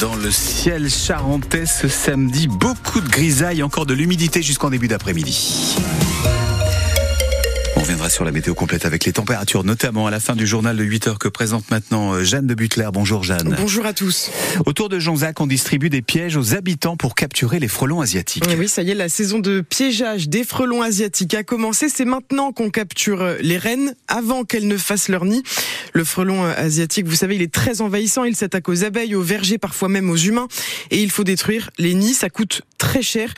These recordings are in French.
dans le ciel charentais ce samedi. Beaucoup de grisailles, encore de l'humidité jusqu'en début d'après-midi. Reviendra sur la météo complète avec les températures, notamment à la fin du journal de 8 heures que présente maintenant euh, Jeanne de Butler. Bonjour Jeanne. Bonjour à tous. Autour de Jonzac, on distribue des pièges aux habitants pour capturer les frelons asiatiques. Oui, ça y est, la saison de piégeage des frelons asiatiques a commencé. C'est maintenant qu'on capture les rennes avant qu'elles ne fassent leur nid. Le frelon asiatique, vous savez, il est très envahissant. Il s'attaque aux abeilles, aux vergers, parfois même aux humains. Et il faut détruire les nids. Ça coûte très cher.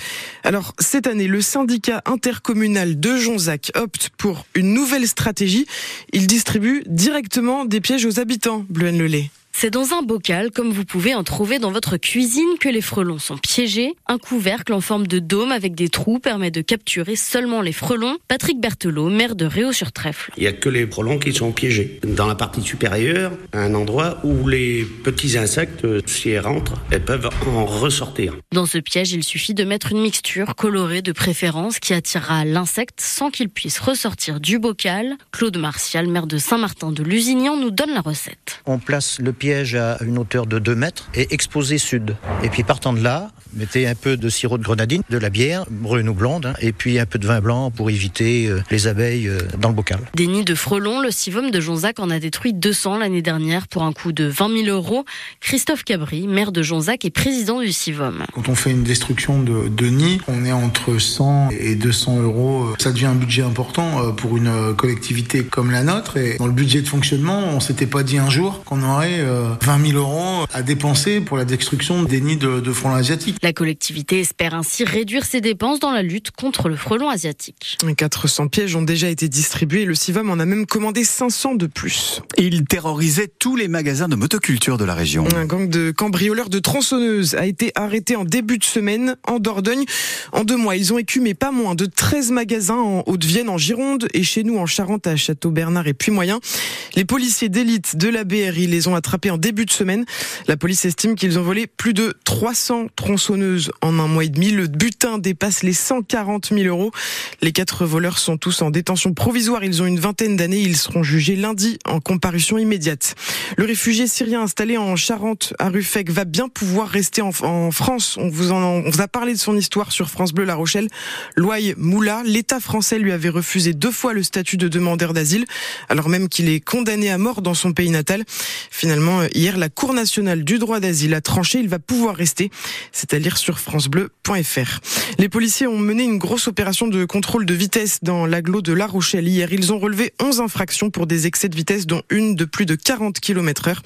Alors, cette année, le syndicat intercommunal de Jonzac opte pour une nouvelle stratégie. Il distribue directement des pièges aux habitants, Bluen Lelay. C'est dans un bocal, comme vous pouvez en trouver dans votre cuisine, que les frelons sont piégés. Un couvercle en forme de dôme avec des trous permet de capturer seulement les frelons. Patrick Berthelot, maire de Réau-sur-Trèfle. Il n'y a que les frelons qui sont piégés. Dans la partie supérieure, un endroit où les petits insectes, s'ils elles rentrent, elles peuvent en ressortir. Dans ce piège, il suffit de mettre une mixture colorée de préférence qui attirera l'insecte sans qu'il puisse ressortir du bocal. Claude Martial, maire de Saint-Martin de Lusignan, nous donne la recette. On place le piège piège à une hauteur de 2 mètres et exposé sud. Et puis partant de là, mettez un peu de sirop de grenadine, de la bière, brune ou blonde, hein, et puis un peu de vin blanc pour éviter euh, les abeilles euh, dans le bocal. Des nids de frelons, le Civom de Jonzac en a détruit 200 l'année dernière pour un coût de 20 000 euros. Christophe Cabri, maire de Jonzac et président du Civom. Quand on fait une destruction de, de nids, on est entre 100 et 200 euros. Ça devient un budget important euh, pour une collectivité comme la nôtre. Et dans le budget de fonctionnement, on s'était pas dit un jour qu'on aurait 20 000 euros à dépenser pour la destruction des nids de, de frelons asiatiques. La collectivité espère ainsi réduire ses dépenses dans la lutte contre le frelon asiatique. 400 pièges ont déjà été distribués. Le CIVAM en a même commandé 500 de plus. Il terrorisait tous les magasins de motoculture de la région. Un gang de cambrioleurs de tronçonneuses a été arrêté en début de semaine en Dordogne. En deux mois, ils ont écumé pas moins de 13 magasins en Haute-Vienne, en Gironde et chez nous en Charente, à Château-Bernard et Puy-Moyen. Les policiers d'élite de la BRI les ont attrapés en début de semaine. La police estime qu'ils ont volé plus de 300 tronçonneuses en un mois et demi. Le butin dépasse les 140 000 euros. Les quatre voleurs sont tous en détention provisoire. Ils ont une vingtaine d'années. Ils seront jugés lundi en comparution immédiate. Le réfugié syrien installé en Charente à Ruffec va bien pouvoir rester en, France. On vous, a parlé de son histoire sur France Bleu La Rochelle. Loï Moula, l'État français lui avait refusé deux fois le statut de demandeur d'asile, alors même qu'il est condamné à mort dans son pays natal. Finalement, hier, la Cour nationale du droit d'asile a tranché. Il va pouvoir rester. C'est à lire sur francebleu.fr. Les policiers ont mené une grosse opération de contrôle de vitesse dans l'agglo de La Rochelle hier. Ils ont relevé 11 infractions pour des excès de vitesse, dont une de plus de 40 km heure.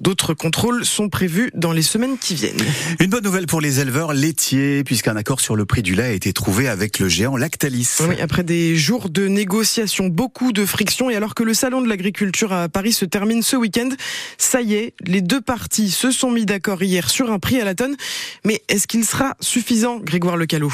D'autres contrôles sont prévus dans les semaines qui viennent. Une bonne nouvelle pour les éleveurs laitiers, puisqu'un accord sur le prix du lait a été trouvé avec le géant Lactalis. Oui, après des jours de négociations, beaucoup de frictions, et alors que le salon de l'agriculture à Paris se termine ce week-end, ça y est, les deux parties se sont mis d'accord hier sur un prix à la tonne. Mais est-ce qu'il sera suffisant, Grégoire Lecalot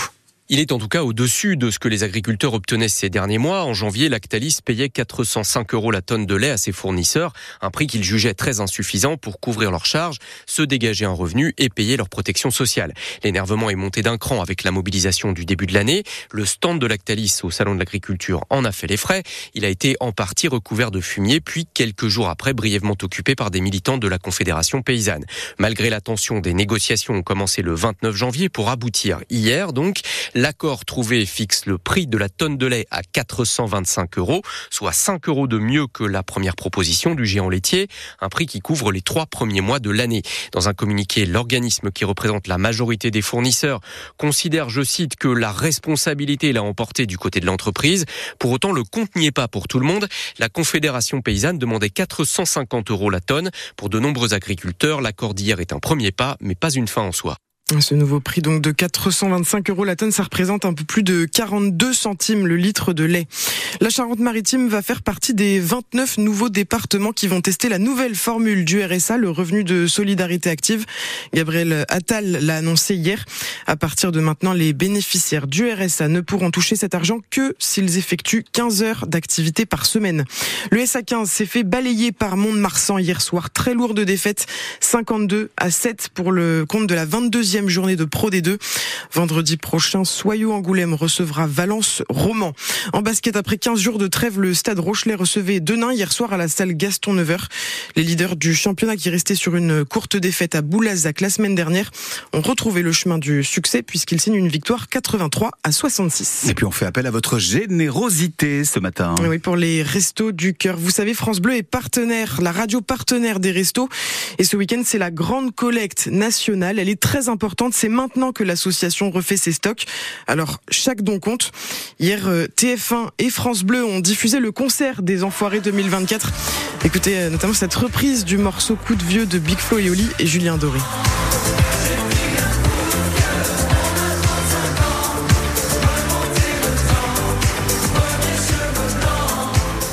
il est en tout cas au-dessus de ce que les agriculteurs obtenaient ces derniers mois. En janvier, Lactalis payait 405 euros la tonne de lait à ses fournisseurs, un prix qu'ils jugeaient très insuffisant pour couvrir leurs charges, se dégager un revenu et payer leur protection sociale. L'énervement est monté d'un cran avec la mobilisation du début de l'année. Le stand de Lactalis au Salon de l'Agriculture en a fait les frais. Il a été en partie recouvert de fumier, puis quelques jours après brièvement occupé par des militants de la Confédération paysanne. Malgré la tension, des négociations ont commencé le 29 janvier pour aboutir hier donc. L'accord trouvé fixe le prix de la tonne de lait à 425 euros, soit 5 euros de mieux que la première proposition du géant laitier, un prix qui couvre les trois premiers mois de l'année. Dans un communiqué, l'organisme qui représente la majorité des fournisseurs considère, je cite, que la responsabilité l'a emporté du côté de l'entreprise. Pour autant, le compte n'y est pas pour tout le monde. La Confédération paysanne demandait 450 euros la tonne. Pour de nombreux agriculteurs, l'accord d'hier est un premier pas, mais pas une fin en soi. Ce nouveau prix donc de 425 euros la tonne, ça représente un peu plus de 42 centimes le litre de lait. La Charente-Maritime va faire partie des 29 nouveaux départements qui vont tester la nouvelle formule du RSA, le revenu de solidarité active. Gabriel Attal l'a annoncé hier. À partir de maintenant, les bénéficiaires du RSA ne pourront toucher cet argent que s'ils effectuent 15 heures d'activité par semaine. Le SA15 s'est fait balayer par Mont-de-Marsan hier soir. Très lourde défaite, 52 à 7 pour le compte de la 22e journée de Pro D2. Vendredi prochain, Soyaux Angoulême recevra Valence Roman. En basket, après 15 jours de trêve, le stade Rochelet recevait Denain hier soir à la salle Gaston Neveur. Les leaders du championnat qui restaient sur une courte défaite à Boulazac la semaine dernière ont retrouvé le chemin du succès puisqu'ils signent une victoire 83 à 66. Et puis on fait appel à votre générosité ce matin. Oui, pour les restos du cœur. Vous savez, France Bleu est partenaire, la radio partenaire des restos. Et ce week-end, c'est la grande collecte nationale. Elle est très importante. C'est maintenant que l'association refait ses stocks. Alors, chaque don compte. Hier, euh, TF1 et France Bleu ont diffusé le concert des Enfoirés 2024. Écoutez euh, notamment cette reprise du morceau Coup de vieux de Big Flo et Oli et Julien Doré.